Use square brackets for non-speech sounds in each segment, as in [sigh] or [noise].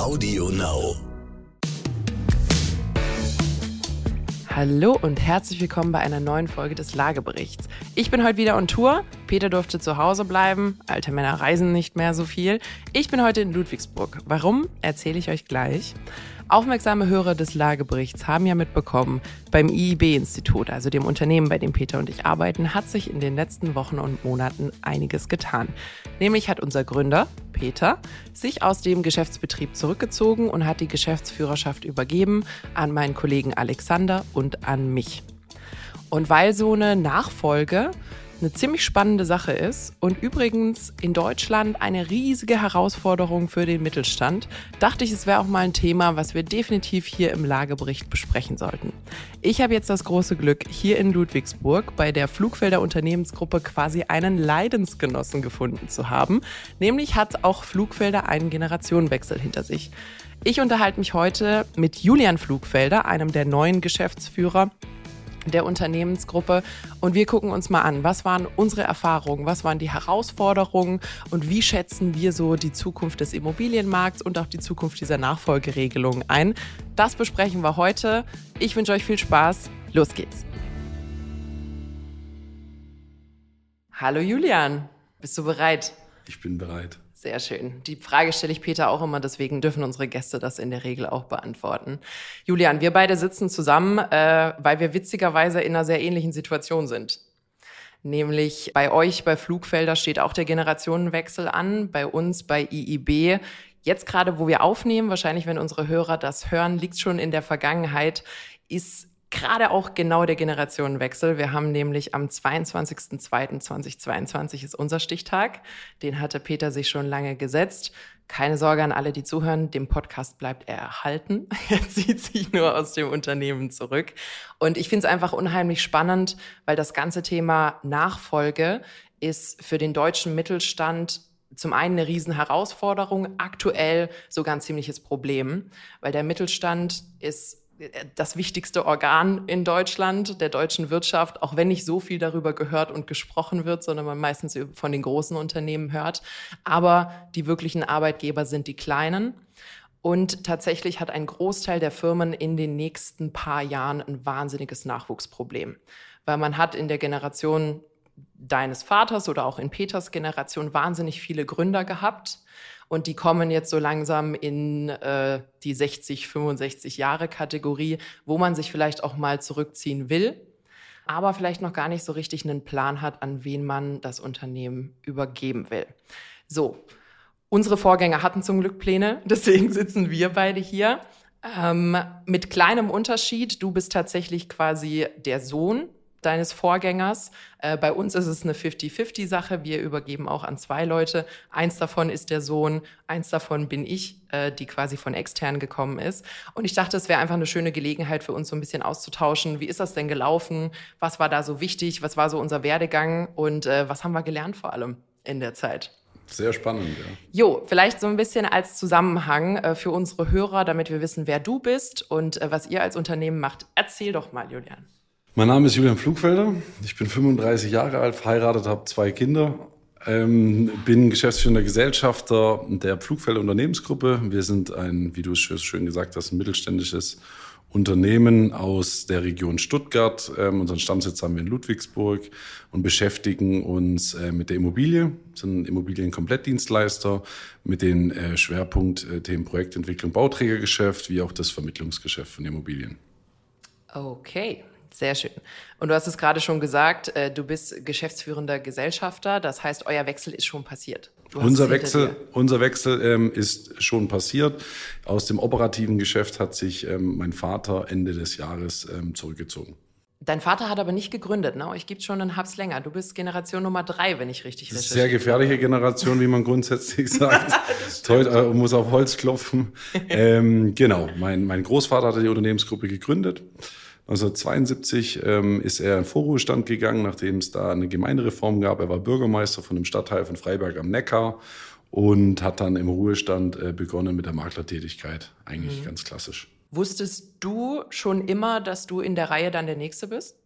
Audio Now. Hallo und herzlich willkommen bei einer neuen Folge des Lageberichts. Ich bin heute wieder on Tour. Peter durfte zu Hause bleiben. Alte Männer reisen nicht mehr so viel. Ich bin heute in Ludwigsburg. Warum, erzähle ich euch gleich. Aufmerksame Hörer des Lageberichts haben ja mitbekommen, beim IIB-Institut, also dem Unternehmen, bei dem Peter und ich arbeiten, hat sich in den letzten Wochen und Monaten einiges getan. Nämlich hat unser Gründer, Peter, sich aus dem Geschäftsbetrieb zurückgezogen und hat die Geschäftsführerschaft übergeben an meinen Kollegen Alexander und an mich. Und weil so eine Nachfolge eine ziemlich spannende Sache ist und übrigens in Deutschland eine riesige Herausforderung für den Mittelstand, dachte ich, es wäre auch mal ein Thema, was wir definitiv hier im Lagebericht besprechen sollten. Ich habe jetzt das große Glück, hier in Ludwigsburg bei der Flugfelder Unternehmensgruppe quasi einen Leidensgenossen gefunden zu haben. Nämlich hat auch Flugfelder einen Generationenwechsel hinter sich. Ich unterhalte mich heute mit Julian Flugfelder, einem der neuen Geschäftsführer der Unternehmensgruppe. Und wir gucken uns mal an, was waren unsere Erfahrungen, was waren die Herausforderungen und wie schätzen wir so die Zukunft des Immobilienmarkts und auch die Zukunft dieser Nachfolgeregelungen ein. Das besprechen wir heute. Ich wünsche euch viel Spaß. Los geht's. Hallo Julian, bist du bereit? Ich bin bereit. Sehr schön. Die Frage stelle ich Peter auch immer, deswegen dürfen unsere Gäste das in der Regel auch beantworten. Julian, wir beide sitzen zusammen, äh, weil wir witzigerweise in einer sehr ähnlichen Situation sind. Nämlich bei euch bei Flugfelder steht auch der Generationenwechsel an, bei uns bei IIB. Jetzt gerade, wo wir aufnehmen, wahrscheinlich wenn unsere Hörer das hören, liegt schon in der Vergangenheit, ist gerade auch genau der Generationenwechsel. Wir haben nämlich am 22.02.2022 ist unser Stichtag. Den hatte Peter sich schon lange gesetzt. Keine Sorge an alle, die zuhören. Dem Podcast bleibt er erhalten. [laughs] Er zieht sich nur aus dem Unternehmen zurück. Und ich finde es einfach unheimlich spannend, weil das ganze Thema Nachfolge ist für den deutschen Mittelstand zum einen eine Riesenherausforderung, aktuell sogar ein ziemliches Problem, weil der Mittelstand ist das wichtigste Organ in Deutschland, der deutschen Wirtschaft, auch wenn nicht so viel darüber gehört und gesprochen wird, sondern man meistens von den großen Unternehmen hört. Aber die wirklichen Arbeitgeber sind die kleinen. Und tatsächlich hat ein Großteil der Firmen in den nächsten paar Jahren ein wahnsinniges Nachwuchsproblem, weil man hat in der Generation deines Vaters oder auch in Peters Generation wahnsinnig viele Gründer gehabt und die kommen jetzt so langsam in äh, die 60, 65 Jahre Kategorie, wo man sich vielleicht auch mal zurückziehen will, aber vielleicht noch gar nicht so richtig einen Plan hat, an wen man das Unternehmen übergeben will. So, unsere Vorgänger hatten zum Glück Pläne, [laughs] deswegen sitzen wir beide hier. Ähm, mit kleinem Unterschied, du bist tatsächlich quasi der Sohn deines Vorgängers. Äh, bei uns ist es eine 50-50-Sache. Wir übergeben auch an zwei Leute. Eins davon ist der Sohn, eins davon bin ich, äh, die quasi von extern gekommen ist. Und ich dachte, es wäre einfach eine schöne Gelegenheit für uns, so ein bisschen auszutauschen. Wie ist das denn gelaufen? Was war da so wichtig? Was war so unser Werdegang? Und äh, was haben wir gelernt vor allem in der Zeit? Sehr spannend, ja. Jo, vielleicht so ein bisschen als Zusammenhang äh, für unsere Hörer, damit wir wissen, wer du bist und äh, was ihr als Unternehmen macht. Erzähl doch mal, Julian. Mein Name ist Julian Flugfelder. Ich bin 35 Jahre alt, verheiratet, habe zwei Kinder. Ähm, bin geschäftsführender Gesellschafter der Flugfelder Unternehmensgruppe. Wir sind ein, wie du es schön gesagt hast, ein mittelständisches Unternehmen aus der Region Stuttgart. Ähm, unseren Stammsitz haben wir in Ludwigsburg und beschäftigen uns äh, mit der Immobilie, sind Immobilienkomplettdienstleister mit den äh, Schwerpunktthemen Projektentwicklung, Bauträgergeschäft, wie auch das Vermittlungsgeschäft von Immobilien. Okay, sehr schön. Und du hast es gerade schon gesagt, äh, du bist geschäftsführender Gesellschafter. Das heißt, euer Wechsel ist schon passiert. Unser Wechsel, unser Wechsel ähm, ist schon passiert. Aus dem operativen Geschäft hat sich ähm, mein Vater Ende des Jahres ähm, zurückgezogen. Dein Vater hat aber nicht gegründet, ne? Euch gibt schon einen Hubs länger. Du bist Generation Nummer drei, wenn ich richtig recherchiere. Sehr gefährliche Generation, wie man grundsätzlich [laughs] sagt. Toll, äh, muss auf Holz klopfen. [laughs] ähm, genau, mein, mein Großvater hat die Unternehmensgruppe gegründet. 1972 ähm, ist er in Vorruhestand gegangen, nachdem es da eine Gemeindereform gab. Er war Bürgermeister von dem Stadtteil von Freiberg am Neckar und hat dann im Ruhestand äh, begonnen mit der Maklertätigkeit. Eigentlich mhm. ganz klassisch. Wusstest du schon immer, dass du in der Reihe dann der Nächste bist?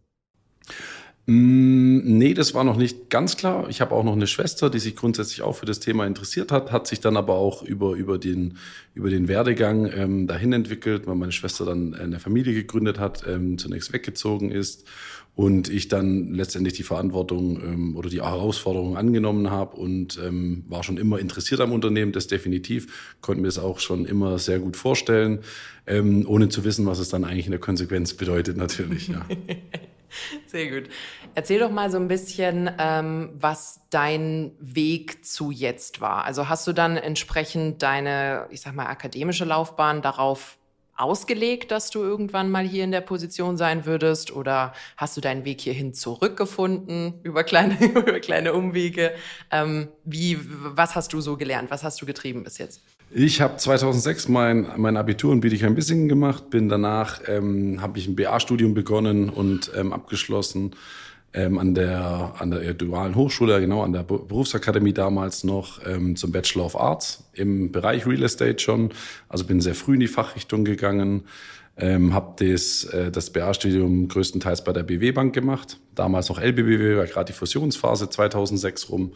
Mm, nee, das war noch nicht ganz klar. Ich habe auch noch eine Schwester, die sich grundsätzlich auch für das Thema interessiert hat, hat sich dann aber auch über, über, den, über den Werdegang ähm, dahin entwickelt, weil meine Schwester dann eine Familie gegründet hat, ähm, zunächst weggezogen ist und ich dann letztendlich die Verantwortung ähm, oder die Herausforderung angenommen habe und ähm, war schon immer interessiert am Unternehmen, das definitiv, konnte mir es auch schon immer sehr gut vorstellen, ähm, ohne zu wissen, was es dann eigentlich in der Konsequenz bedeutet natürlich. Ja. [laughs] [laughs] Sehr gut. Erzähl doch mal so ein bisschen, ähm, was dein Weg zu jetzt war. Also hast du dann entsprechend deine, ich sag mal, akademische Laufbahn darauf ausgelegt, dass du irgendwann mal hier in der Position sein würdest? Oder hast du deinen Weg hierhin zurückgefunden über kleine, [laughs] über kleine Umwege? Ähm, wie, was hast du so gelernt? Was hast du getrieben bis jetzt? Ich habe 2006 mein, mein Abitur in Bietigheim-Bissingen gemacht, bin danach, ähm, habe ich ein BA-Studium begonnen und ähm, abgeschlossen ähm, an, der, an der dualen Hochschule, genau an der Berufsakademie damals noch ähm, zum Bachelor of Arts im Bereich Real Estate schon. Also bin sehr früh in die Fachrichtung gegangen, ähm, habe das, äh, das BA-Studium größtenteils bei der BW Bank gemacht, damals noch LBBW, war gerade die Fusionsphase 2006 rum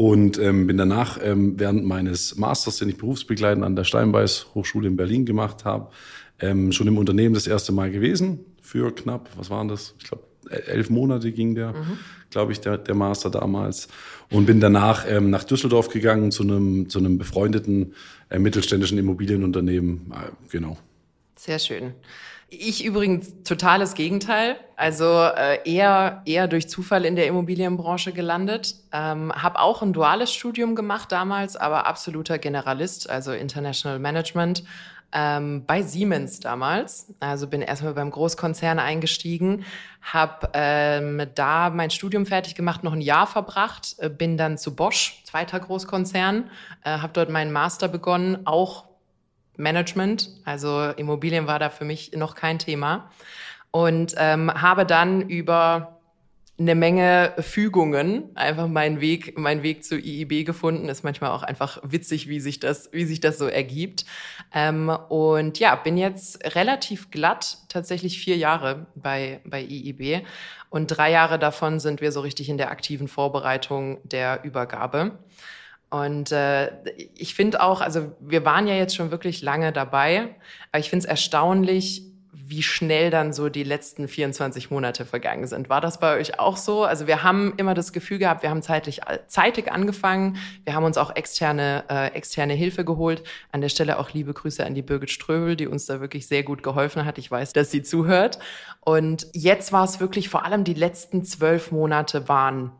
und ähm, bin danach ähm, während meines Masters, den ich berufsbegleitend an der Steinbeiß Hochschule in Berlin gemacht habe, ähm, schon im Unternehmen das erste Mal gewesen für knapp, was waren das? Ich glaube, elf Monate ging der, mhm. glaube ich, der, der Master damals. Und bin danach ähm, nach Düsseldorf gegangen zu einem, zu einem befreundeten äh, mittelständischen Immobilienunternehmen. Äh, genau. Sehr schön. Ich übrigens totales Gegenteil. Also äh, eher, eher durch Zufall in der Immobilienbranche gelandet. Ähm, habe auch ein duales Studium gemacht damals, aber absoluter Generalist, also International Management. Ähm, bei Siemens damals. Also bin erstmal beim Großkonzern eingestiegen, habe ähm, da mein Studium fertig gemacht, noch ein Jahr verbracht, äh, bin dann zu Bosch, zweiter Großkonzern, äh, habe dort meinen Master begonnen, auch Management. Also Immobilien war da für mich noch kein Thema. Und ähm, habe dann über eine Menge Fügungen einfach meinen Weg, meinen Weg zu IIB gefunden. Ist manchmal auch einfach witzig, wie sich das, wie sich das so ergibt. Ähm, und ja, bin jetzt relativ glatt, tatsächlich vier Jahre bei, bei IIB. Und drei Jahre davon sind wir so richtig in der aktiven Vorbereitung der Übergabe. Und äh, ich finde auch, also wir waren ja jetzt schon wirklich lange dabei, aber ich finde es erstaunlich, wie schnell dann so die letzten 24 Monate vergangen sind. War das bei euch auch so? Also wir haben immer das Gefühl gehabt, wir haben zeitlich zeitig angefangen. Wir haben uns auch externe äh, externe Hilfe geholt. An der Stelle auch liebe Grüße an die Birgit Ströbel, die uns da wirklich sehr gut geholfen hat. Ich weiß, dass sie zuhört. Und jetzt war es wirklich vor allem die letzten zwölf Monate waren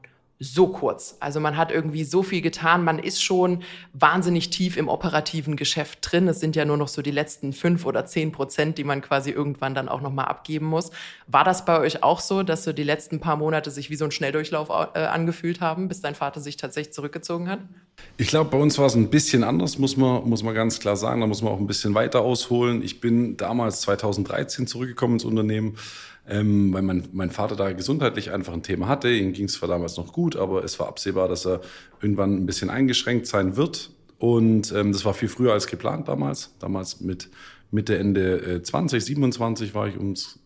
so kurz. Also man hat irgendwie so viel getan, man ist schon wahnsinnig tief im operativen Geschäft drin. Es sind ja nur noch so die letzten fünf oder zehn Prozent, die man quasi irgendwann dann auch nochmal abgeben muss. War das bei euch auch so, dass so die letzten paar Monate sich wie so ein Schnelldurchlauf äh, angefühlt haben, bis dein Vater sich tatsächlich zurückgezogen hat? Ich glaube, bei uns war es ein bisschen anders, muss man, muss man ganz klar sagen. Da muss man auch ein bisschen weiter ausholen. Ich bin damals 2013 zurückgekommen ins Unternehmen ähm, weil mein, mein Vater da gesundheitlich einfach ein Thema hatte. Ihm ging es zwar damals noch gut, aber es war absehbar, dass er irgendwann ein bisschen eingeschränkt sein wird. Und ähm, das war viel früher als geplant damals. Damals mit Mitte, Ende äh, 20, 27 war ich, um es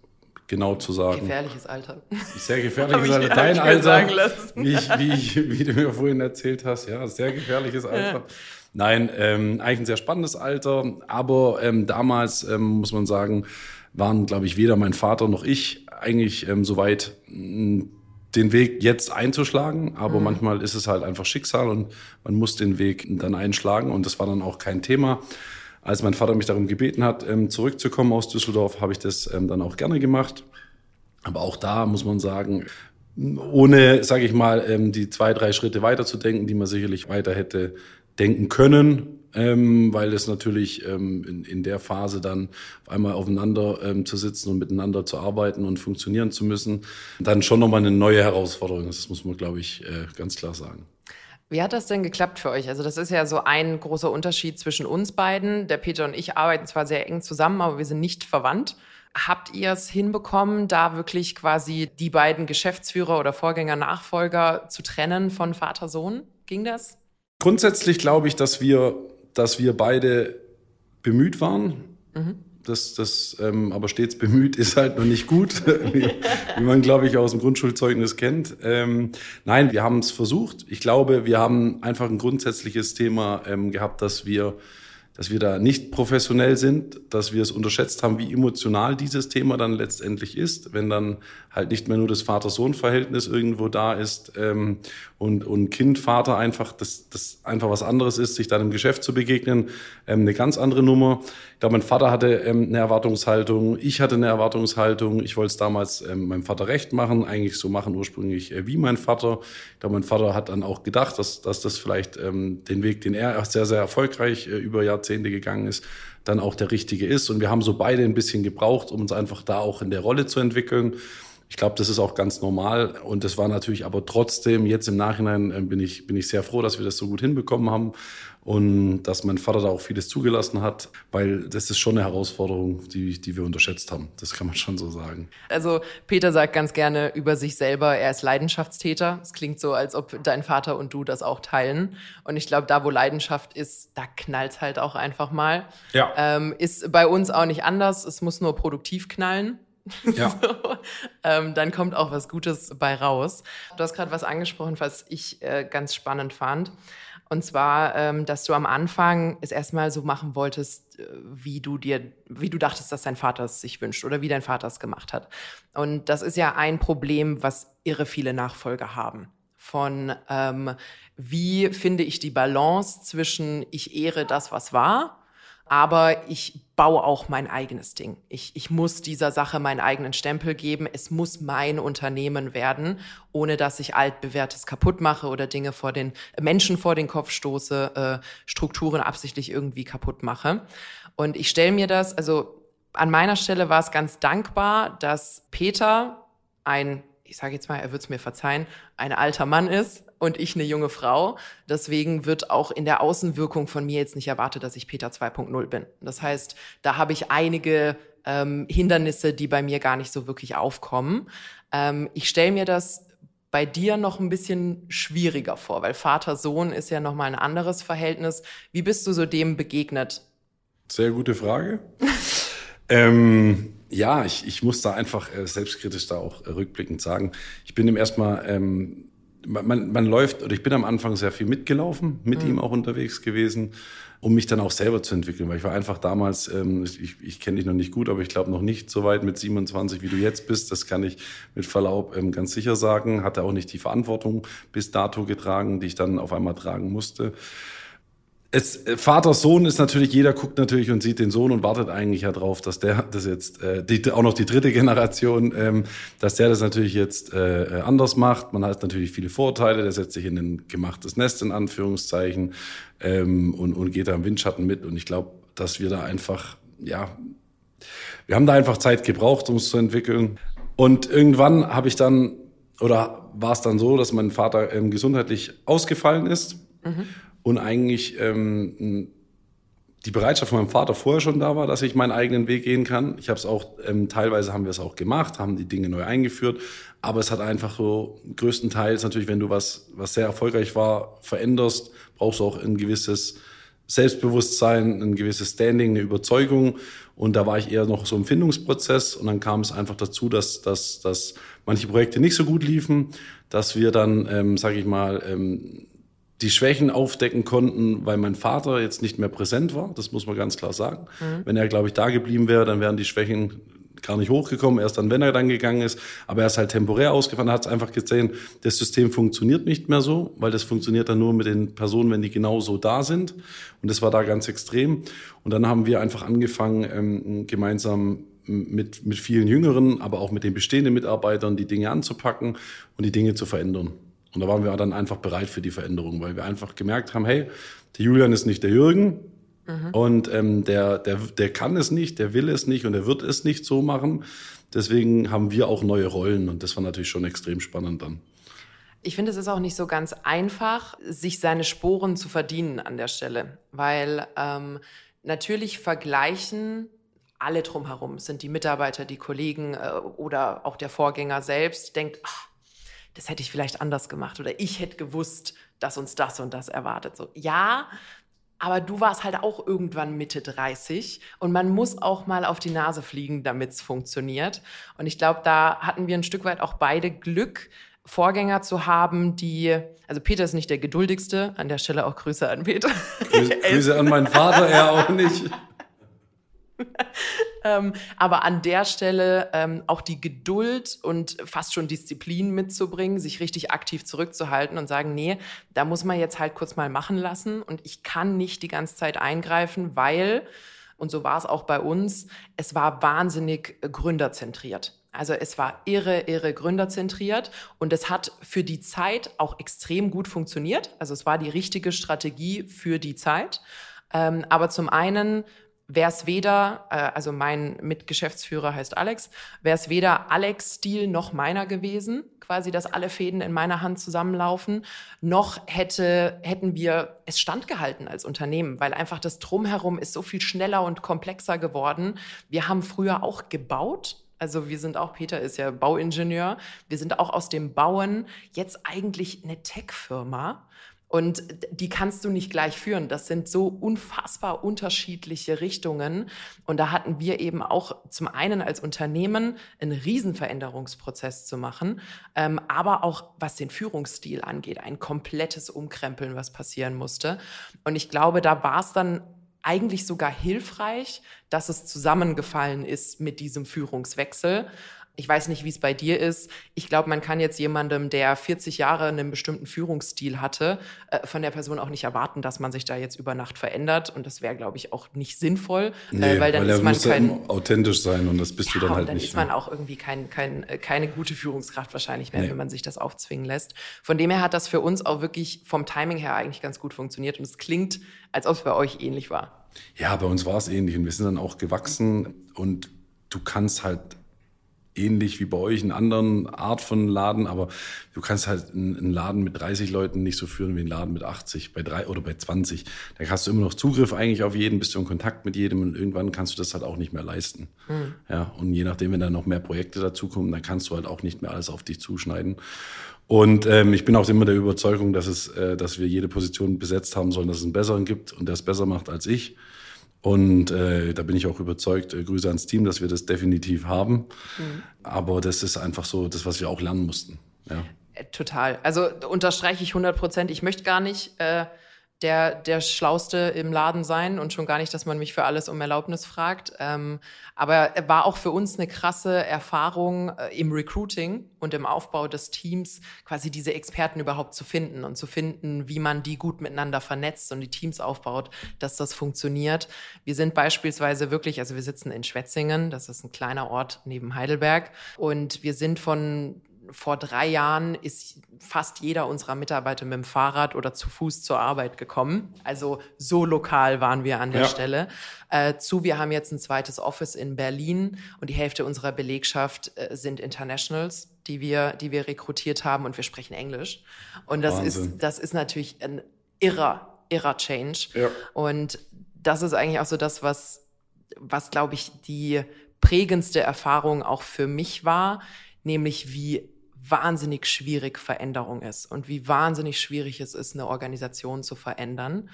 genau zu sagen. Gefährliches Alter. Sehr gefährliches Alter. Dein Alter, wie, ich, wie, ich, wie, du mir vorhin erzählt hast. Ja, sehr gefährliches Alter. Ja. Nein, ähm, eigentlich ein sehr spannendes Alter. Aber ähm, damals ähm, muss man sagen, waren, glaube ich, weder mein Vater noch ich eigentlich ähm, so weit, den Weg jetzt einzuschlagen. Aber mhm. manchmal ist es halt einfach Schicksal und man muss den Weg dann einschlagen. Und das war dann auch kein Thema. Als mein Vater mich darum gebeten hat, ähm, zurückzukommen aus Düsseldorf, habe ich das ähm, dann auch gerne gemacht. Aber auch da muss man sagen, ohne, sage ich mal, ähm, die zwei, drei Schritte weiterzudenken, die man sicherlich weiter hätte denken können, ähm, weil es natürlich ähm, in, in der Phase dann auf einmal aufeinander ähm, zu sitzen und miteinander zu arbeiten und funktionieren zu müssen, dann schon nochmal eine neue Herausforderung ist. Das muss man, glaube ich, äh, ganz klar sagen. Wie hat das denn geklappt für euch? Also das ist ja so ein großer Unterschied zwischen uns beiden. Der Peter und ich arbeiten zwar sehr eng zusammen, aber wir sind nicht verwandt. Habt ihr es hinbekommen, da wirklich quasi die beiden Geschäftsführer oder Vorgänger, Nachfolger zu trennen von Vater-Sohn? Ging das? Grundsätzlich glaube ich, dass wir dass wir beide bemüht waren. Mhm. das, das ähm, aber stets bemüht ist halt noch nicht gut, [laughs] wie, wie, man, glaube ich, aus dem Grundschulzeugnis kennt. Ähm, nein, wir haben es versucht. Ich glaube, wir haben einfach ein grundsätzliches Thema ähm, gehabt, dass wir dass wir da nicht professionell sind, dass wir es unterschätzt haben, wie emotional dieses Thema dann letztendlich ist, wenn dann halt nicht mehr nur das Vater-Sohn-Verhältnis irgendwo da ist ähm, und, und Kind-Vater einfach, das, das einfach was anderes ist, sich dann im Geschäft zu begegnen, ähm, eine ganz andere Nummer. Ich glaube, mein Vater hatte ähm, eine Erwartungshaltung, ich hatte eine Erwartungshaltung, ich wollte es damals ähm, meinem Vater recht machen, eigentlich so machen ursprünglich äh, wie mein Vater. Ich glaube, mein Vater hat dann auch gedacht, dass, dass das vielleicht ähm, den Weg, den er sehr, sehr erfolgreich äh, über Jahrzehnte gegangen ist, dann auch der richtige ist. Und wir haben so beide ein bisschen gebraucht, um uns einfach da auch in der Rolle zu entwickeln. Ich glaube, das ist auch ganz normal. Und das war natürlich aber trotzdem, jetzt im Nachhinein äh, bin ich, bin ich sehr froh, dass wir das so gut hinbekommen haben und dass mein Vater da auch vieles zugelassen hat, weil das ist schon eine Herausforderung, die, die wir unterschätzt haben. Das kann man schon so sagen. Also Peter sagt ganz gerne über sich selber, er ist Leidenschaftstäter. Es klingt so, als ob dein Vater und du das auch teilen. Und ich glaube, da wo Leidenschaft ist, da knallt halt auch einfach mal. Ja. Ähm, ist bei uns auch nicht anders. Es muss nur produktiv knallen. [laughs] Ja. so, ähm, dann kommt auch was Gutes bei raus. Du hast gerade was angesprochen, was ich äh, ganz spannend fand. Und zwar, ähm, dass du am Anfang es erstmal so machen wolltest, äh, wie du dir, wie du dachtest, dass dein Vater es sich wünscht oder wie dein Vater es gemacht hat. Und das ist ja ein Problem, was irre viele Nachfolger haben. Von ähm, wie finde ich die Balance zwischen ich ehre das, was war aber ich baue auch mein eigenes Ding. Ich, ich muss dieser Sache meinen eigenen Stempel geben. Es muss mein Unternehmen werden, ohne dass ich altbewährtes kaputt mache oder Dinge vor den Menschen vor den Kopf stoße, äh, Strukturen absichtlich irgendwie kaputt mache. Und ich stelle mir das, also an meiner Stelle war es ganz dankbar, dass Peter ein ich sage jetzt mal, er wird es mir verzeihen, ein alter Mann ist und ich eine junge Frau. Deswegen wird auch in der Außenwirkung von mir jetzt nicht erwartet, dass ich Peter 2.0 bin. Das heißt, da habe ich einige ähm, Hindernisse, die bei mir gar nicht so wirklich aufkommen. Ähm, ich stelle mir das bei dir noch ein bisschen schwieriger vor, weil Vater-Sohn ist ja noch mal ein anderes Verhältnis. Wie bist du so dem begegnet? Sehr gute Frage. [laughs] ähm, ja, ich, ich muss da einfach äh, selbstkritisch da auch äh, rückblickend sagen. Ich bin ihm erstmal, ähm, man, man läuft, oder ich bin am Anfang sehr viel mitgelaufen, mit mhm. ihm auch unterwegs gewesen, um mich dann auch selber zu entwickeln, weil ich war einfach damals, ähm, ich, ich kenne dich noch nicht gut, aber ich glaube noch nicht so weit mit 27, wie du jetzt bist. Das kann ich mit Verlaub ähm, ganz sicher sagen. Hatte auch nicht die Verantwortung bis dato getragen, die ich dann auf einmal tragen musste es, äh, Vater, Sohn ist natürlich, jeder guckt natürlich und sieht den Sohn und wartet eigentlich ja drauf, dass der [laughs] das jetzt, äh, die, auch noch die dritte Generation, ähm, dass der das natürlich jetzt äh, anders macht. Man hat natürlich viele Vorteile, der setzt sich in ein gemachtes Nest in Anführungszeichen ähm, und, und geht da im Windschatten mit. Und ich glaube, dass wir da einfach, ja, wir haben da einfach Zeit gebraucht, um es zu entwickeln. Und irgendwann habe ich dann, oder war es dann so, dass mein Vater ähm, gesundheitlich ausgefallen ist. Mhm und eigentlich ähm, die Bereitschaft von meinem Vater vorher schon da war, dass ich meinen eigenen Weg gehen kann. Ich habe es auch, ähm, teilweise haben wir es auch gemacht, haben die Dinge neu eingeführt, aber es hat einfach so, größtenteils natürlich, wenn du was, was sehr erfolgreich war, veränderst, brauchst du auch ein gewisses Selbstbewusstsein, ein gewisses Standing, eine Überzeugung. Und da war ich eher noch so im Findungsprozess. Und dann kam es einfach dazu, dass, dass, dass manche Projekte nicht so gut liefen, dass wir dann, ähm, sage ich mal, ähm, die Schwächen aufdecken konnten, weil mein Vater jetzt nicht mehr präsent war. Das muss man ganz klar sagen. Mhm. Wenn er, glaube ich, da geblieben wäre, dann wären die Schwächen gar nicht hochgekommen. Erst dann, wenn er dann gegangen ist. Aber er ist halt temporär ausgefahren, hat es einfach gesehen, das System funktioniert nicht mehr so, weil das funktioniert dann nur mit den Personen, wenn die genau so da sind. Und das war da ganz extrem. Und dann haben wir einfach angefangen, ähm, gemeinsam mit, mit vielen Jüngeren, aber auch mit den bestehenden Mitarbeitern die Dinge anzupacken und die Dinge zu verändern. Und da waren wir dann einfach bereit für die Veränderung, weil wir einfach gemerkt haben, hey, der Julian ist nicht der Jürgen mhm. und ähm, der, der, der kann es nicht, der will es nicht und er wird es nicht so machen. Deswegen haben wir auch neue Rollen und das war natürlich schon extrem spannend dann. Ich finde, es ist auch nicht so ganz einfach, sich seine Sporen zu verdienen an der Stelle, weil ähm, natürlich vergleichen alle drumherum, sind die Mitarbeiter, die Kollegen äh, oder auch der Vorgänger selbst, denkt, ach, das hätte ich vielleicht anders gemacht oder ich hätte gewusst, dass uns das und das erwartet. So, ja, aber du warst halt auch irgendwann Mitte 30 und man muss auch mal auf die Nase fliegen, damit es funktioniert. Und ich glaube, da hatten wir ein Stück weit auch beide Glück, Vorgänger zu haben, die, also Peter ist nicht der geduldigste, an der Stelle auch Grüße an Peter. Grüße, Grüße an meinen Vater, er auch nicht. [laughs] ähm, aber an der Stelle ähm, auch die Geduld und fast schon Disziplin mitzubringen, sich richtig aktiv zurückzuhalten und sagen, nee, da muss man jetzt halt kurz mal machen lassen und ich kann nicht die ganze Zeit eingreifen, weil, und so war es auch bei uns, es war wahnsinnig gründerzentriert. Also es war irre, irre gründerzentriert und es hat für die Zeit auch extrem gut funktioniert. Also es war die richtige Strategie für die Zeit. Ähm, aber zum einen wäre es weder, äh, also mein Mitgeschäftsführer heißt Alex, wäre es weder Alex Stil noch meiner gewesen, quasi, dass alle Fäden in meiner Hand zusammenlaufen, noch hätte, hätten wir es standgehalten als Unternehmen, weil einfach das Drumherum ist so viel schneller und komplexer geworden. Wir haben früher auch gebaut, also wir sind auch, Peter ist ja Bauingenieur, wir sind auch aus dem Bauen jetzt eigentlich eine Tech-Firma. Und die kannst du nicht gleich führen. Das sind so unfassbar unterschiedliche Richtungen. Und da hatten wir eben auch zum einen als Unternehmen einen Riesenveränderungsprozess zu machen, ähm, aber auch was den Führungsstil angeht, ein komplettes Umkrempeln, was passieren musste. Und ich glaube, da war es dann eigentlich sogar hilfreich, dass es zusammengefallen ist mit diesem Führungswechsel. Ich weiß nicht, wie es bei dir ist. Ich glaube, man kann jetzt jemandem, der 40 Jahre einen bestimmten Führungsstil hatte, äh, von der Person auch nicht erwarten, dass man sich da jetzt über Nacht verändert. Und das wäre, glaube ich, auch nicht sinnvoll, äh, nee, weil dann weil ist man kein authentisch sein und das bist ja, du dann halt dann nicht. Dann ist man auch irgendwie kein, kein, äh, keine gute Führungskraft wahrscheinlich mehr, nee. wenn man sich das aufzwingen lässt. Von dem her hat das für uns auch wirklich vom Timing her eigentlich ganz gut funktioniert. Und es klingt, als ob es bei euch ähnlich war. Ja, bei uns war es ähnlich und wir sind dann auch gewachsen und du kannst halt ähnlich wie bei euch einen anderen Art von Laden, aber du kannst halt einen Laden mit 30 Leuten nicht so führen wie einen Laden mit 80 bei drei oder bei 20. Da hast du immer noch Zugriff eigentlich auf jeden, bist du in Kontakt mit jedem und irgendwann kannst du das halt auch nicht mehr leisten. Mhm. Ja, und je nachdem, wenn da noch mehr Projekte dazukommen, dann kannst du halt auch nicht mehr alles auf dich zuschneiden. Und ähm, ich bin auch immer der Überzeugung, dass es, äh, dass wir jede Position besetzt haben sollen, dass es einen besseren gibt und der es besser macht als ich. Und äh, da bin ich auch überzeugt, äh, Grüße ans Team, dass wir das definitiv haben. Mhm. Aber das ist einfach so das, was wir auch lernen mussten. Ja. Äh, total. Also unterstreiche ich 100 Prozent. Ich möchte gar nicht äh, der, der Schlauste im Laden sein und schon gar nicht, dass man mich für alles um Erlaubnis fragt. Ähm, aber war auch für uns eine krasse Erfahrung äh, im Recruiting und im Aufbau des Teams, quasi diese Experten überhaupt zu finden und zu finden, wie man die gut miteinander vernetzt und die Teams aufbaut, dass das funktioniert. Wir sind beispielsweise wirklich, also wir sitzen in Schwetzingen, das ist ein kleiner Ort neben Heidelberg und wir sind von vor drei Jahren ist fast jeder unserer Mitarbeiter mit dem Fahrrad oder zu Fuß zur Arbeit gekommen. Also so lokal waren wir an der ja. Stelle. Äh, zu, wir haben jetzt ein zweites Office in Berlin und die Hälfte unserer Belegschaft äh, sind Internationals, die wir, die wir rekrutiert haben und wir sprechen Englisch. Und das ist, das ist natürlich ein irrer, irrer Change. Ja. Und das ist eigentlich auch so das, was, was glaube ich, die prägendste Erfahrung auch für mich war, nämlich wie wahnsinnig schwierig Veränderung ist und wie wahnsinnig schwierig es ist, eine Organisation zu verändern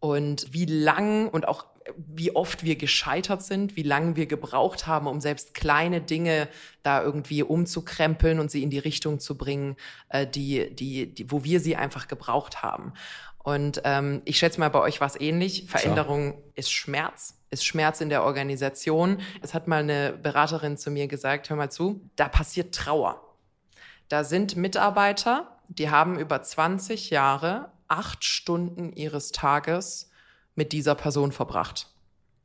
und wie lang und auch wie oft wir gescheitert sind, wie lange wir gebraucht haben, um selbst kleine Dinge da irgendwie umzukrempeln und sie in die Richtung zu bringen, äh, die, die, die, wo wir sie einfach gebraucht haben. Und ähm, ich schätze mal, bei euch war es ähnlich. Veränderung ja. ist Schmerz, ist Schmerz in der Organisation. Es hat mal eine Beraterin zu mir gesagt, hör mal zu, da passiert Trauer. Da sind Mitarbeiter, die haben über 20 Jahre acht Stunden ihres Tages mit dieser Person verbracht.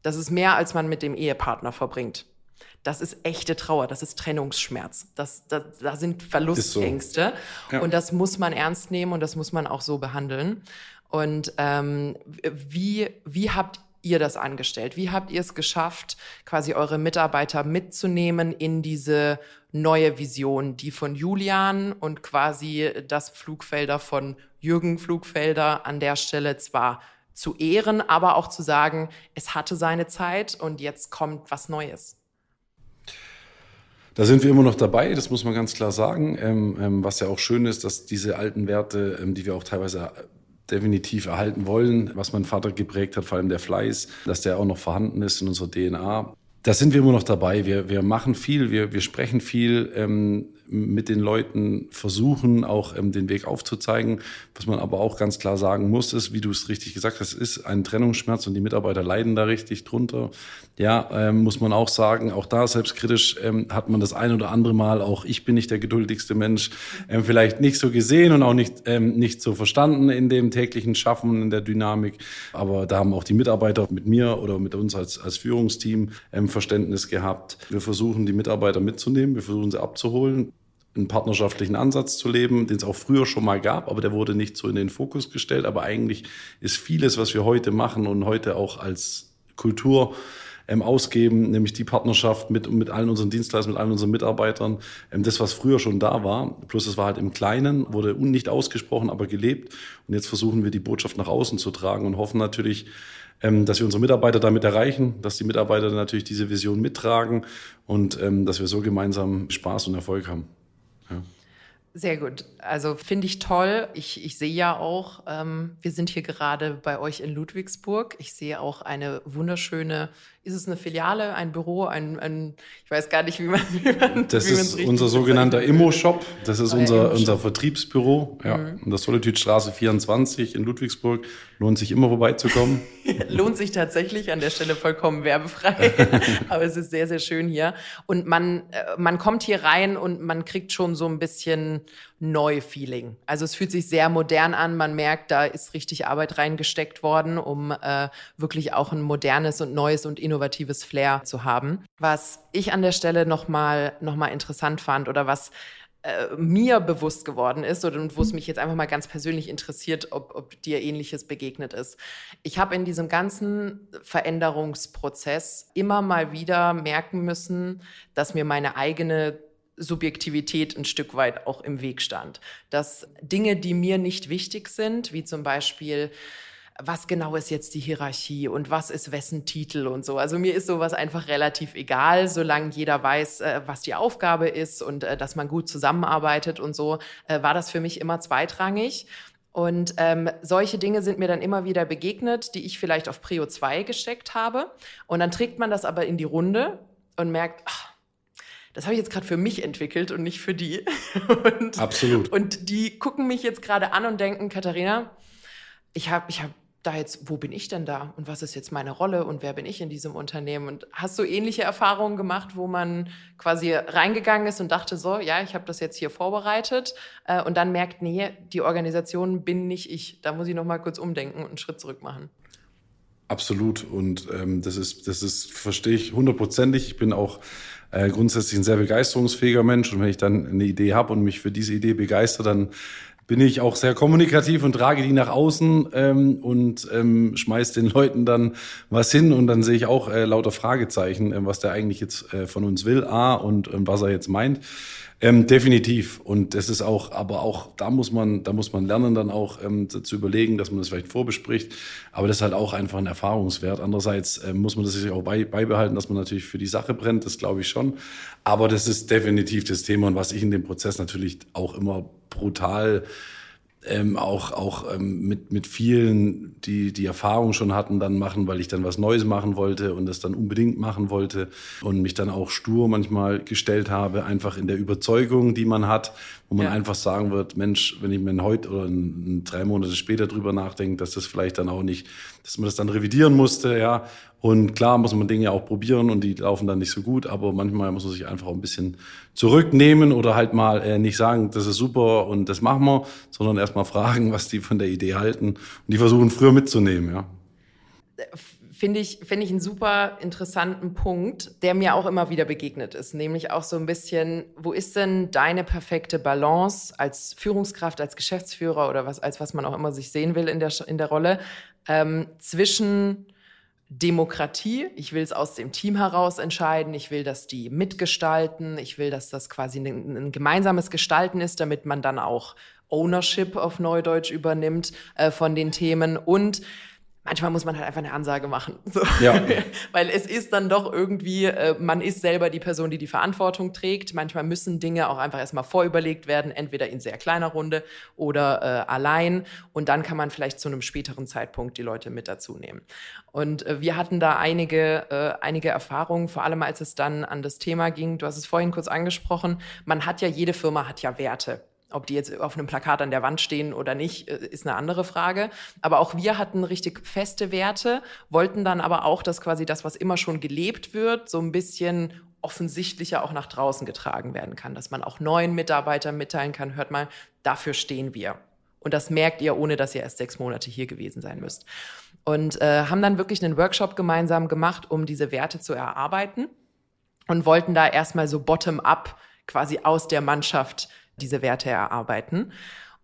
Das ist mehr, als man mit dem Ehepartner verbringt. Das ist echte Trauer, das ist Trennungsschmerz. Das, das, da sind Verlustängste. So. Ja. Und das muss man ernst nehmen und das muss man auch so behandeln. Und ähm, wie, wie habt ihr das angestellt? Wie habt ihr es geschafft, quasi eure Mitarbeiter mitzunehmen in diese neue Vision, die von Julian und quasi das Flugfelder von Jürgen Flugfelder an der Stelle zwar zu ehren, aber auch zu sagen, es hatte seine Zeit und jetzt kommt was Neues. Da sind wir immer noch dabei, das muss man ganz klar sagen. Ähm, ähm, was ja auch schön ist, dass diese alten Werte, ähm, die wir auch teilweise definitiv erhalten wollen, was mein Vater geprägt hat, vor allem der Fleiß, dass der auch noch vorhanden ist in unserer DNA. Da sind wir immer noch dabei. Wir, wir machen viel, wir, wir sprechen viel ähm, mit den Leuten, versuchen auch ähm, den Weg aufzuzeigen. Was man aber auch ganz klar sagen muss, ist, wie du es richtig gesagt hast, ist ein Trennungsschmerz und die Mitarbeiter leiden da richtig drunter. Ja, ähm, muss man auch sagen, auch da selbstkritisch ähm, hat man das ein oder andere Mal, auch ich bin nicht der geduldigste Mensch, ähm, vielleicht nicht so gesehen und auch nicht, ähm, nicht so verstanden in dem täglichen Schaffen, in der Dynamik. Aber da haben auch die Mitarbeiter mit mir oder mit uns als, als Führungsteam ähm, Verständnis gehabt. Wir versuchen, die Mitarbeiter mitzunehmen, wir versuchen sie abzuholen einen partnerschaftlichen Ansatz zu leben, den es auch früher schon mal gab, aber der wurde nicht so in den Fokus gestellt. Aber eigentlich ist vieles, was wir heute machen und heute auch als Kultur ähm, ausgeben, nämlich die Partnerschaft mit, mit allen unseren Dienstleistern, mit allen unseren Mitarbeitern, ähm, das, was früher schon da war, plus es war halt im Kleinen, wurde nicht ausgesprochen, aber gelebt. Und jetzt versuchen wir die Botschaft nach außen zu tragen und hoffen natürlich, ähm, dass wir unsere Mitarbeiter damit erreichen, dass die Mitarbeiter natürlich diese Vision mittragen und ähm, dass wir so gemeinsam Spaß und Erfolg haben. Sehr gut. Also finde ich toll. Ich, ich sehe ja auch, ähm, wir sind hier gerade bei euch in Ludwigsburg. Ich sehe auch eine wunderschöne ist es eine Filiale, ein Büro, ein, ein ich weiß gar nicht, wie man wie man Das wie ist unser sogenannter Immo-Shop. Das ist unser, unser Vertriebsbüro. Ja, mhm. in der Solitude-Straße 24 in Ludwigsburg. Lohnt sich immer vorbeizukommen. [laughs] Lohnt sich tatsächlich an der Stelle vollkommen werbefrei. [laughs] Aber es ist sehr, sehr schön hier. Und man, äh, man kommt hier rein und man kriegt schon so ein bisschen Neu-Feeling. Also es fühlt sich sehr modern an. Man merkt, da ist richtig Arbeit reingesteckt worden, um äh, wirklich auch ein modernes und neues und innovatives Flair zu haben. Was ich an der Stelle nochmal noch mal interessant fand oder was äh, mir bewusst geworden ist oder wo es mich jetzt einfach mal ganz persönlich interessiert, ob, ob dir ähnliches begegnet ist. Ich habe in diesem ganzen Veränderungsprozess immer mal wieder merken müssen, dass mir meine eigene Subjektivität ein Stück weit auch im Weg stand. Dass Dinge, die mir nicht wichtig sind, wie zum Beispiel was genau ist jetzt die Hierarchie und was ist wessen Titel und so. Also mir ist sowas einfach relativ egal, solange jeder weiß, äh, was die Aufgabe ist und äh, dass man gut zusammenarbeitet und so, äh, war das für mich immer zweitrangig. Und ähm, solche Dinge sind mir dann immer wieder begegnet, die ich vielleicht auf Prio 2 gesteckt habe. Und dann trägt man das aber in die Runde und merkt, ach, das habe ich jetzt gerade für mich entwickelt und nicht für die. [laughs] Und, Absolut. Und die gucken mich jetzt gerade an und denken, Katharina, ich habe ich hab da jetzt, wo bin ich denn da und was ist jetzt meine Rolle und wer bin ich in diesem Unternehmen? Und hast du ähnliche Erfahrungen gemacht, wo man quasi reingegangen ist und dachte so, ja, ich habe das jetzt hier vorbereitet äh, und dann merkt, nee, die Organisation bin nicht ich. Da muss ich noch mal kurz umdenken und einen Schritt zurück machen. Absolut und ähm, das ist, das ist, verstehe ich hundertprozentig. Ich bin auch äh, grundsätzlich ein sehr begeisterungsfähiger Mensch. Und wenn ich dann eine Idee habe und mich für diese Idee begeister, dann bin ich auch sehr kommunikativ und trage die nach außen ähm, und ähm, schmeiß den Leuten dann was hin und dann sehe ich auch äh, lauter Fragezeichen, äh, was der eigentlich jetzt äh, von uns will, A, und äh, was er jetzt meint. Ähm, definitiv. Und das ist auch, aber auch da muss man, da muss man lernen, dann auch ähm, zu überlegen, dass man das vielleicht vorbespricht. Aber das ist halt auch einfach ein Erfahrungswert. Andererseits ähm, muss man das sich auch bei, beibehalten, dass man natürlich für die Sache brennt. Das glaube ich schon. Aber das ist definitiv das Thema und was ich in dem Prozess natürlich auch immer brutal ähm, auch, auch ähm, mit, mit vielen, die die Erfahrung schon hatten, dann machen, weil ich dann was Neues machen wollte und das dann unbedingt machen wollte und mich dann auch stur manchmal gestellt habe, einfach in der Überzeugung, die man hat, wo man ja. einfach sagen wird, Mensch, wenn ich mir heute oder ein, drei Monate später drüber nachdenke, dass das vielleicht dann auch nicht, dass man das dann revidieren musste, ja. Und klar muss man Dinge auch probieren und die laufen dann nicht so gut, aber manchmal muss man sich einfach auch ein bisschen zurücknehmen oder halt mal äh, nicht sagen, das ist super und das machen wir, sondern erst mal fragen, was die von der Idee halten und die versuchen früher mitzunehmen, ja finde ich, finde ich einen super interessanten Punkt, der mir auch immer wieder begegnet ist. Nämlich auch so ein bisschen, wo ist denn deine perfekte Balance als Führungskraft, als Geschäftsführer oder was, als was man auch immer sich sehen will in der, in der Rolle, ähm, zwischen Demokratie, ich will es aus dem Team heraus entscheiden, ich will, dass die mitgestalten, ich will, dass das quasi ein, ein gemeinsames Gestalten ist, damit man dann auch Ownership auf Neudeutsch übernimmt äh, von den Themen und manchmal muss man halt einfach eine Ansage machen. [laughs] So. Ja. Weil es ist dann doch irgendwie, äh, man ist selber die Person, die die Verantwortung trägt. Manchmal müssen Dinge auch einfach erstmal vorüberlegt werden, entweder in sehr kleiner Runde oder äh, allein. Und dann kann man vielleicht zu einem späteren Zeitpunkt die Leute mit dazu nehmen. Und äh, wir hatten da einige, äh, einige Erfahrungen, vor allem als es dann an das Thema ging. Du hast es vorhin kurz angesprochen. Man hat ja, jede Firma hat ja Werte. Ob die jetzt auf einem Plakat an der Wand stehen oder nicht, äh, ist eine andere Frage. Aber auch wir hatten richtig feste Werte, wollten dann aber auch, dass quasi das, was immer schon gelebt wird, so ein bisschen offensichtlicher auch nach draußen getragen werden kann. Dass man auch neuen Mitarbeitern mitteilen kann, hört mal, dafür stehen wir. Und das merkt ihr, ohne dass ihr erst sechs Monate hier gewesen sein müsst. Und äh, haben dann wirklich einen Workshop gemeinsam gemacht, um diese Werte zu erarbeiten und wollten da erstmal so bottom-up quasi aus der Mannschaft diese Werte erarbeiten.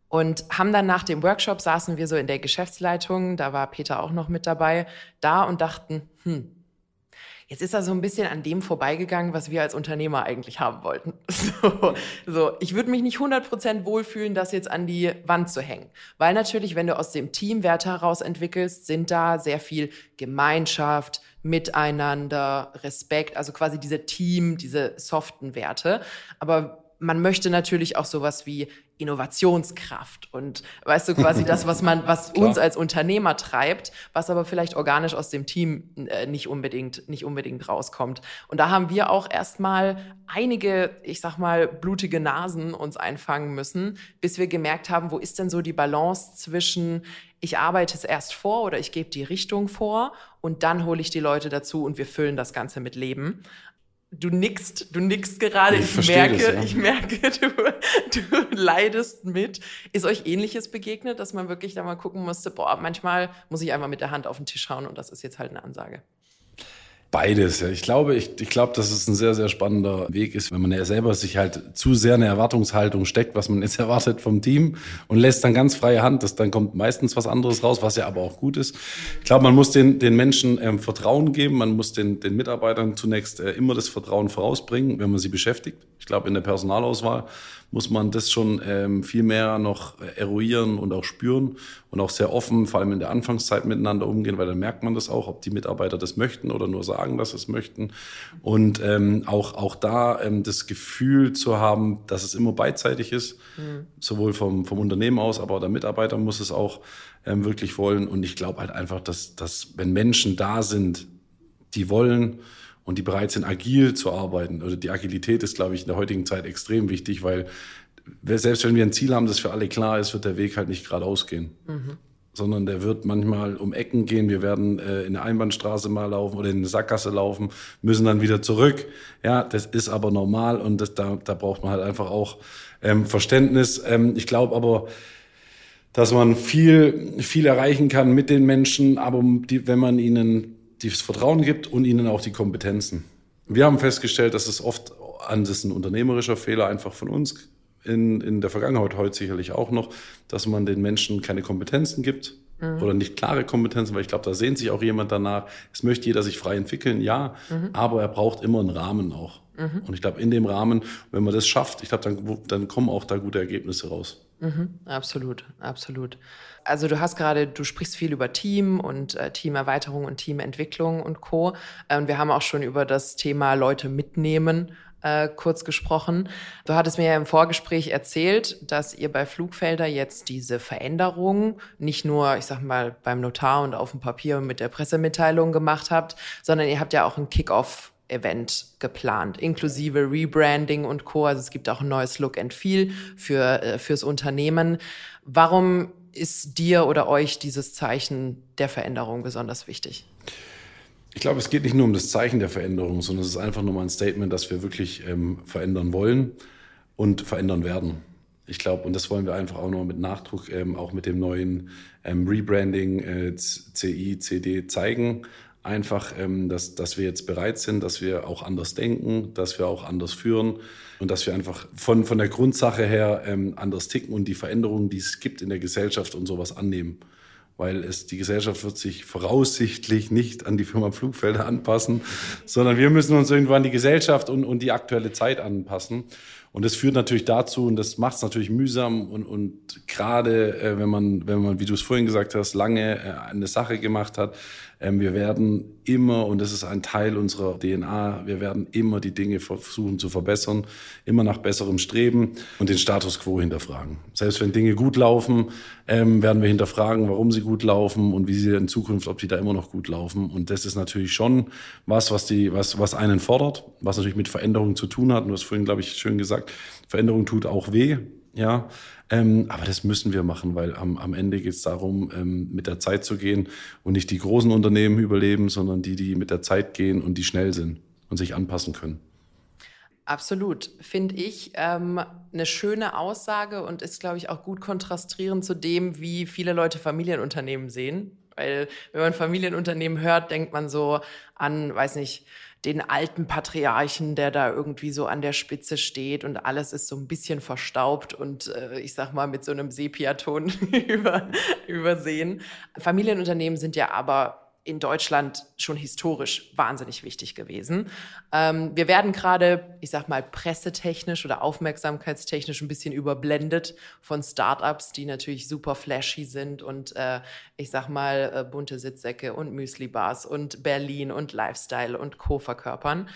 Und haben dann nach dem Workshop saßen wir so in der Geschäftsleitung, da war Peter auch noch mit dabei, da und dachten, hm, jetzt ist er so ein bisschen an dem vorbeigegangen, was wir als Unternehmer eigentlich haben wollten. [laughs] So, so ich würde mich nicht 100% wohlfühlen, das jetzt an die Wand zu hängen. Weil natürlich, wenn du aus dem Team Werte heraus entwickelst, sind da sehr viel Gemeinschaft, Miteinander, Respekt, also quasi diese Team, diese soften Werte. Aber man möchte natürlich auch sowas wie Innovationskraft und weißt du quasi das, was man, was [laughs] uns als Unternehmer treibt, was aber vielleicht organisch aus dem Team äh, nicht unbedingt, nicht unbedingt rauskommt. Und da haben wir auch erstmal einige, ich sag mal, blutige Nasen uns einfangen müssen, bis wir gemerkt haben, wo ist denn so die Balance zwischen ich arbeite es erst vor oder ich gebe die Richtung vor und dann hole ich die Leute dazu und wir füllen das Ganze mit Leben. Du nickst, du nickst gerade. Ich, ich merke, das, ja. ich merke, [laughs] du, du leidest mit. Ist euch Ähnliches begegnet, dass man wirklich da mal gucken musste, boah, manchmal muss ich einfach mit der Hand auf den Tisch hauen und das ist jetzt halt eine Ansage. Beides. Ja. Ich glaube, ich, ich glaube, dass es ein sehr, sehr spannender Weg ist, wenn man ja selber sich halt zu sehr eine Erwartungshaltung steckt, was man jetzt [laughs] erwartet vom Team und lässt dann ganz freie Hand. Das, dann kommt meistens was anderes raus, was ja aber auch gut ist. Ich glaube, man muss den, den Menschen ähm, Vertrauen geben. Man muss den, den Mitarbeitern zunächst äh, immer das Vertrauen vorausbringen, wenn man sie beschäftigt. Ich glaube, in der Personalauswahl muss man das schon ähm, viel mehr noch eruieren und auch spüren und auch sehr offen, vor allem in der Anfangszeit miteinander umgehen, weil dann merkt man das auch, ob die Mitarbeiter das möchten oder nur sagen, dass sie es möchten. Und ähm, auch, auch da ähm, das Gefühl zu haben, dass es immer beidseitig ist, mhm. sowohl vom, vom Unternehmen aus, aber auch der Mitarbeiter muss es auch ähm, wirklich wollen. Und ich glaube halt einfach, dass, dass wenn Menschen da sind, die wollen, und die bereit sind, agil zu arbeiten. Oder die Agilität ist, glaube ich, in der heutigen Zeit extrem wichtig, weil selbst wenn wir ein Ziel haben, das für alle klar ist, wird der Weg halt nicht geradeaus gehen. Mhm. Sondern der wird manchmal um Ecken gehen. Wir werden äh, in eine Einbahnstraße mal laufen oder in eine Sackgasse laufen, müssen dann wieder zurück. Ja, das ist aber normal und das, da, da braucht man halt einfach auch ähm, Verständnis. Ähm, ich glaube aber, dass man viel, viel erreichen kann mit den Menschen, aber die, wenn man ihnen das Vertrauen gibt und ihnen auch die Kompetenzen. Wir haben festgestellt, dass es oft an das ist ein unternehmerischer Fehler einfach von uns in, in der Vergangenheit, heute sicherlich auch noch, dass man den Menschen keine Kompetenzen gibt mhm. oder nicht klare Kompetenzen, weil ich glaube, da sehnt sich auch jemand danach. Es möchte jeder sich frei entwickeln, ja, mhm. aber er braucht immer einen Rahmen auch. Mhm. Und ich glaube, in dem Rahmen, wenn man das schafft, ich glaube, dann, dann kommen auch da gute Ergebnisse raus. Mhm, absolut, absolut. Also du hast gerade, du sprichst viel über Team und äh, Teamerweiterung und Teamentwicklung und Co. Äh, und wir haben auch schon über das Thema Leute mitnehmen äh, kurz gesprochen. Du hattest mir ja im Vorgespräch erzählt, dass ihr bei Flugfelder jetzt diese Veränderung nicht nur, ich sag mal, beim Notar und auf dem Papier mit der Pressemitteilung gemacht habt, sondern ihr habt ja auch ein Kick-off Event geplant, inklusive Rebranding und Co. Also es gibt auch ein neues Look and Feel für, äh, fürs Unternehmen. Warum ist dir oder euch dieses Zeichen der Veränderung besonders wichtig? Ich glaube, es geht nicht nur um das Zeichen der Veränderung, sondern es ist einfach nur mal ein Statement, dass wir wirklich ähm, verändern wollen und verändern werden. Ich glaube, und das wollen wir einfach auch noch mit Nachdruck, ähm, auch mit dem neuen ähm, Rebranding äh, CI, CD zeigen. Einfach, ähm, dass, dass wir jetzt bereit sind, dass wir auch anders denken, dass wir auch anders führen und dass wir einfach von, von der Grundsache her ähm, anders ticken und die Veränderungen, die es gibt in der Gesellschaft und sowas annehmen weil es die Gesellschaft wird sich voraussichtlich nicht an die Firma Flugfelder anpassen, sondern wir müssen uns irgendwann die Gesellschaft und, und die aktuelle Zeit anpassen. Und das führt natürlich dazu, und das macht es natürlich mühsam und, und gerade äh, wenn man, wenn man, wie du es vorhin gesagt hast, lange äh, eine Sache gemacht hat, wir werden immer, und das ist ein Teil unserer DNA, wir werden immer die Dinge versuchen zu verbessern, immer nach besserem Streben und den Status quo hinterfragen. Selbst wenn Dinge gut laufen, ähm, werden wir hinterfragen, warum sie gut laufen und wie sie in Zukunft, ob die da immer noch gut laufen. Und das ist natürlich schon was, was die, was, was einen fordert, was natürlich mit Veränderungen zu tun hat. Und du hast vorhin, glaube ich, schön gesagt, Veränderung tut auch weh. Ja, ähm, aber das müssen wir machen, weil am, am Ende geht es darum, ähm, mit der Zeit zu gehen und nicht die großen Unternehmen überleben, sondern die, die mit der Zeit gehen und die schnell sind und sich anpassen können. Absolut, finde ich ähm, eine schöne Aussage und ist, glaube ich, auch gut kontrastierend zu dem, wie viele Leute Familienunternehmen sehen. Weil wenn man Familienunternehmen hört, denkt man so an, weiß nicht, den alten Patriarchen, der da irgendwie so an der Spitze steht und alles ist so ein bisschen verstaubt und äh, ich sag mal mit so einem Sepiaton [laughs] über, übersehen. Familienunternehmen sind ja aber in Deutschland schon historisch wahnsinnig wichtig gewesen. Ähm, wir werden gerade, ich sag mal, pressetechnisch oder aufmerksamkeitstechnisch ein bisschen überblendet von Startups, die natürlich super flashy sind und äh, ich sag mal, äh, bunte Sitzsäcke und Müsli-Bars und Berlin und Lifestyle und Co. verkörpern.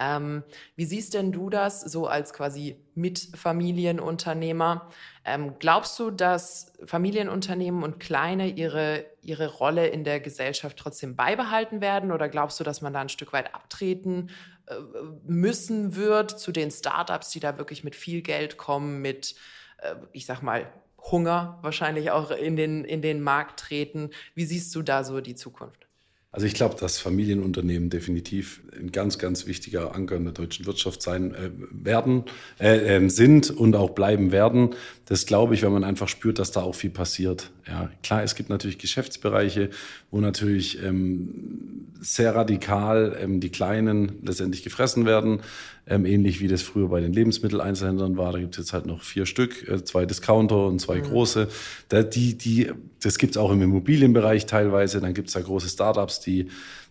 Ähm, wie siehst denn du das so als quasi Mitfamilienunternehmer? Ähm, glaubst du, dass Familienunternehmen und Kleine ihre, ihre Rolle in der Gesellschaft trotzdem beibehalten werden? Oder glaubst du, dass man da ein Stück weit abtreten äh, müssen wird zu den Startups, die da wirklich mit viel Geld kommen, mit, äh, ich sag mal, Hunger wahrscheinlich auch in den, in den Markt treten? Wie siehst du da so die Zukunft? Also ich glaube, dass Familienunternehmen definitiv ein ganz, ganz wichtiger Anker in der deutschen Wirtschaft sein äh, werden, äh, äh, sind und auch bleiben werden. Das glaube ich, wenn man einfach spürt, dass da auch viel passiert. Ja, klar, es gibt natürlich Geschäftsbereiche, wo natürlich ähm, sehr radikal ähm, die Kleinen letztendlich gefressen werden, ähm, ähnlich wie das früher bei den Lebensmitteleinzelhändlern war. Da gibt es jetzt halt noch vier Stück, äh, zwei Discounter und zwei mhm. große. Da, die, die, das gibt es auch im Immobilienbereich teilweise. Dann gibt es da große Startups, die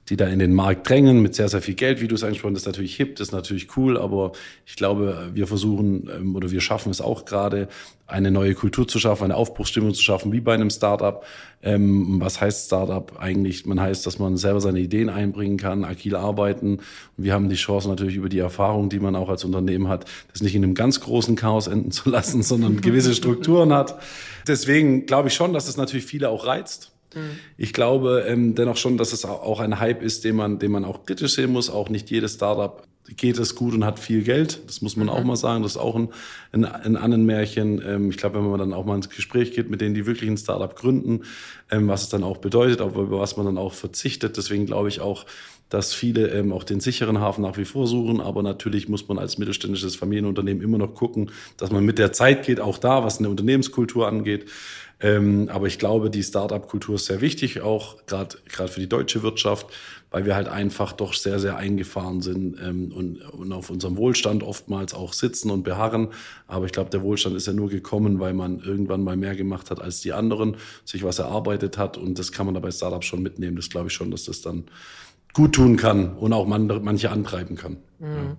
die da in den Markt drängen mit sehr, sehr viel Geld, wie du es angesprochen hast. Das ist natürlich hip, das ist natürlich cool, aber ich glaube, wir versuchen ähm, oder wir schaffen es auch gerade, eine neue Kultur zu schaffen, eine Aufbruchsstimmung zu schaffen, wie bei einem Startup. Ähm, was heißt Startup eigentlich? Man heißt, dass man selber seine Ideen einbringen kann, agil arbeiten. Und wir haben die Chance natürlich über die Erfahrung, die man auch als Unternehmen hat, das nicht in einem ganz großen Chaos enden zu lassen, sondern gewisse [laughs] Strukturen hat. Deswegen glaube ich schon, dass es natürlich viele auch reizt. Mhm. Ich glaube ähm, dennoch schon, dass es auch ein Hype ist, den man, den man auch kritisch sehen muss. Auch nicht jedes Startup geht es gut und hat viel Geld. Das muss man mhm. auch mal sagen. Das ist auch ein, ein, ein Annenmärchen. Ähm, ich glaube, wenn man dann auch mal ins Gespräch geht mit denen, die wirklich ein Startup gründen, ähm, was es dann auch bedeutet, aber über was man dann auch verzichtet. Deswegen glaube ich auch, dass viele ähm, auch den sicheren Hafen nach wie vor suchen. Aber natürlich muss man als mittelständisches Familienunternehmen immer noch gucken, dass man mit der Zeit geht, auch da, was eine Unternehmenskultur angeht. Ähm, aber ich glaube, die Start-up-Kultur ist sehr wichtig, auch gerade für die deutsche Wirtschaft, weil wir halt einfach doch sehr, sehr eingefahren sind ähm, und, und auf unserem Wohlstand oftmals auch sitzen und beharren. Aber ich glaube, der Wohlstand ist ja nur gekommen, weil man irgendwann mal mehr gemacht hat als die anderen, sich was erarbeitet hat. Und das kann man da bei Startups schon mitnehmen. Das glaube ich schon, dass das dann gut tun kann und auch man, manche antreiben kann. Mhm. Ja.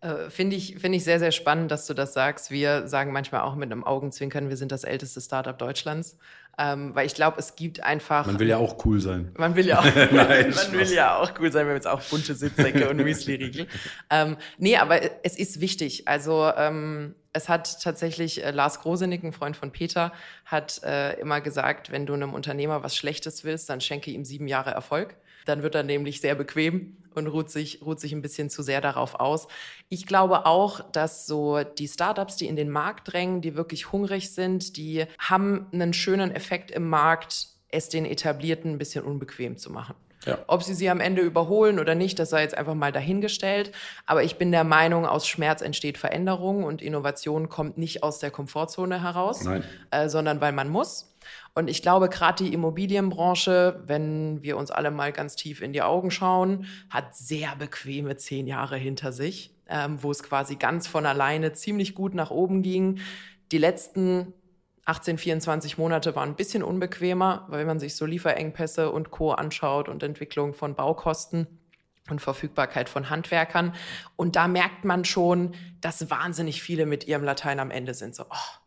Äh, Finde ich, find ich sehr, sehr spannend, dass du das sagst. Wir sagen manchmal auch mit einem Augenzwinkern, wir sind das älteste Startup Deutschlands. Ähm, weil ich glaube, es gibt einfach. Man will ja auch cool sein. Man will ja [laughs] auch, Nein, man will ja auch cool sein. Wir haben jetzt auch bunte Sitzsäcke und Müsli-Riegel. Ähm, nee, aber es ist wichtig. Also ähm, es hat tatsächlich äh, Lars Grosenick, ein Freund von Peter, hat äh, immer gesagt, wenn du einem Unternehmer was Schlechtes willst, dann schenke ihm sieben Jahre Erfolg. Dann wird er nämlich sehr bequem und ruht sich, ruht sich ein bisschen zu sehr darauf aus. Ich glaube auch, dass so die Startups, die in den Markt drängen, die wirklich hungrig sind, die haben einen schönen Effekt im Markt, es den Etablierten ein bisschen unbequem zu machen. Ja. Ob sie sie am Ende überholen oder nicht, das sei jetzt einfach mal dahingestellt. Aber ich bin der Meinung, aus Schmerz entsteht Veränderung und Innovation kommt nicht aus der Komfortzone heraus, äh, sondern weil man muss. Und ich glaube, gerade die Immobilienbranche, wenn wir uns alle mal ganz tief in die Augen schauen, hat sehr bequeme zehn Jahre hinter sich, ähm, wo es quasi ganz von alleine ziemlich gut nach oben ging. Die letzten 18, 24 Monate waren ein bisschen unbequemer, weil man sich so Lieferengpässe und Co. anschaut und Entwicklung von Baukosten und Verfügbarkeit von Handwerkern. Und da merkt man schon, dass wahnsinnig viele mit ihrem Latein am Ende sind. So, oh,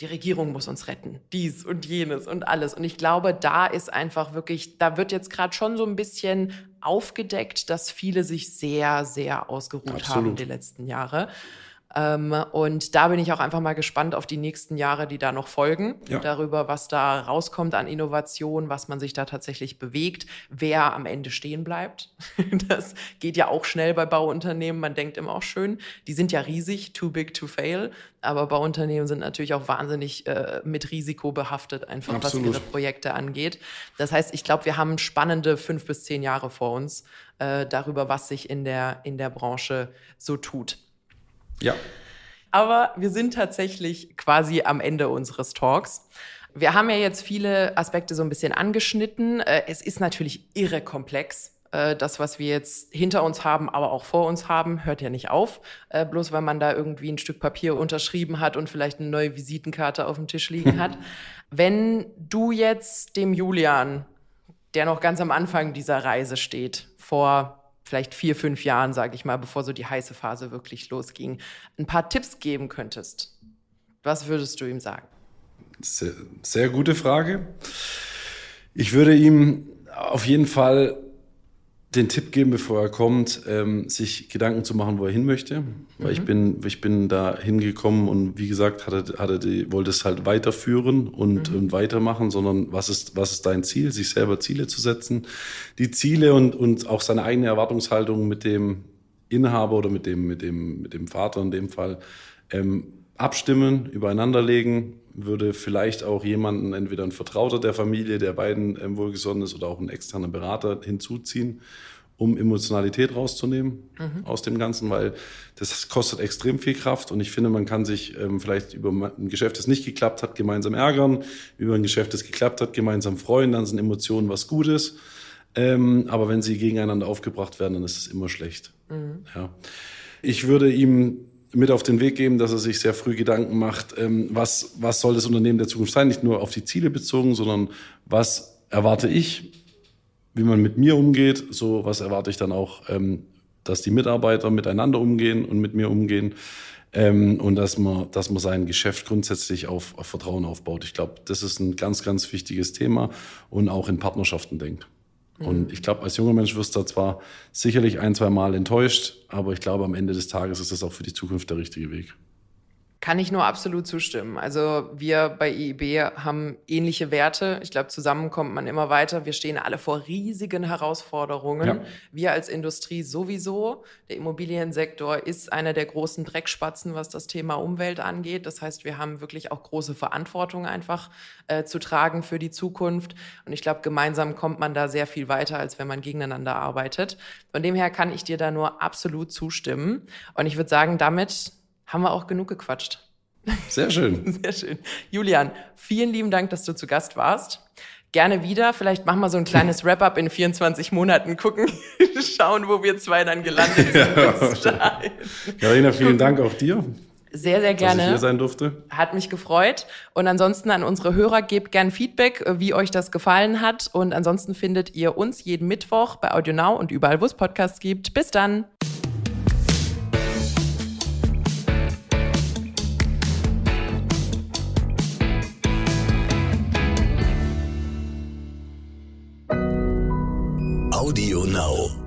die Regierung muss uns retten, dies und jenes und alles. Und ich glaube, da ist einfach wirklich, da wird jetzt gerade schon so ein bisschen aufgedeckt, dass viele sich sehr, sehr ausgeruht Absolut. haben die letzten Jahre. Ähm, und da bin ich auch einfach mal gespannt auf die nächsten Jahre, die da noch folgen, ja. darüber, was da rauskommt an Innovation, was man sich da tatsächlich bewegt, wer am Ende stehen bleibt. [laughs] Das geht ja auch schnell bei Bauunternehmen. Man denkt immer auch schön, die sind ja riesig, too big to fail. Aber Bauunternehmen sind natürlich auch wahnsinnig äh, mit Risiko behaftet, einfach Absolut. was ihre Projekte angeht. Das heißt, ich glaube, wir haben spannende fünf bis zehn Jahre vor uns äh, darüber, was sich in der, in der Branche so tut. Ja. Aber wir sind tatsächlich quasi am Ende unseres Talks. Wir haben ja jetzt viele Aspekte so ein bisschen angeschnitten. Äh, es ist natürlich irre komplex. Äh, das, was wir jetzt hinter uns haben, aber auch vor uns haben, hört ja nicht auf. Äh, bloß weil man da irgendwie ein Stück Papier unterschrieben hat und vielleicht eine neue Visitenkarte auf dem Tisch liegen hat. [laughs] Wenn du jetzt dem Julian, der noch ganz am Anfang dieser Reise steht, vor vielleicht vier, fünf Jahren, sage ich mal, bevor so die heiße Phase wirklich losging, ein paar Tipps geben könntest, was würdest du ihm sagen? Sehr, sehr gute Frage. Ich würde ihm auf jeden Fall den Tipp geben, bevor er kommt, ähm, sich Gedanken zu machen, wo er hin möchte. Weil ich mhm. bin, ich bin da hingekommen und wie gesagt, hatte, hatte die, wollte es halt weiterführen und, mhm. und weitermachen, sondern was ist, was ist dein Ziel? Sich selber Ziele zu setzen. Die Ziele und, und auch seine eigene Erwartungshaltung mit dem Inhaber oder mit dem, mit dem, mit dem Vater in dem Fall ähm, abstimmen, übereinander legen, würde vielleicht auch jemanden, entweder ein Vertrauter der Familie, der beiden ähm, wohlgesonnen ist, oder auch ein externer Berater hinzuziehen, um Emotionalität rauszunehmen mhm. aus dem Ganzen, weil das kostet extrem viel Kraft und ich finde, man kann sich ähm, vielleicht über ein Geschäft, das nicht geklappt hat, gemeinsam ärgern, über ein Geschäft, das geklappt hat, gemeinsam freuen, dann sind Emotionen was Gutes. Ähm, aber wenn sie gegeneinander aufgebracht werden, dann ist es immer schlecht. Mhm. Ja. Ich würde ihm mit auf den Weg geben, dass er sich sehr früh Gedanken macht, ähm, was, was soll das Unternehmen der Zukunft sein, nicht nur auf die Ziele bezogen, sondern was erwarte ich, wie man mit mir umgeht, so was erwarte ich dann auch, ähm, dass die Mitarbeiter miteinander umgehen und mit mir umgehen ähm, und dass man, dass man sein Geschäft grundsätzlich auf, auf Vertrauen aufbaut. Ich glaube, das ist ein ganz, ganz wichtiges Thema und auch in Partnerschaften denkt. Und ich glaube, als junger Mensch wirst du da zwar sicherlich ein, zwei Mal enttäuscht, aber ich glaube, am Ende des Tages ist das auch für die Zukunft der richtige Weg. Kann ich nur absolut zustimmen. Also wir bei IEB haben ähnliche Werte. Ich glaube, zusammen kommt man immer weiter. Wir stehen alle vor riesigen Herausforderungen. Ja. Wir als Industrie sowieso. Der Immobiliensektor ist einer der großen Dreckspatzen, was das Thema Umwelt angeht. Das heißt, wir haben wirklich auch große Verantwortung einfach äh, zu tragen für die Zukunft. Und ich glaube, gemeinsam kommt man da sehr viel weiter, als wenn man gegeneinander arbeitet. Von dem her kann ich dir da nur absolut zustimmen. Und ich würde sagen, damit haben wir auch genug gequatscht. Sehr schön. [laughs] Sehr schön. Julian, vielen lieben Dank, dass du zu Gast warst. Gerne wieder. Vielleicht machen wir so ein kleines [laughs] Wrap-up in 24 Monaten, gucken, [laughs] schauen, wo wir zwei dann gelandet sind. Ja. Carina, vielen Dank auch dir. Sehr, sehr gerne. Dass ich hier sein durfte. Hat mich gefreut. Und ansonsten an unsere Hörer gebt gern Feedback, wie euch das gefallen hat. Und ansonsten findet ihr uns jeden Mittwoch bei AudioNow und überall, wo es Podcasts gibt. Bis dann. Audio Now.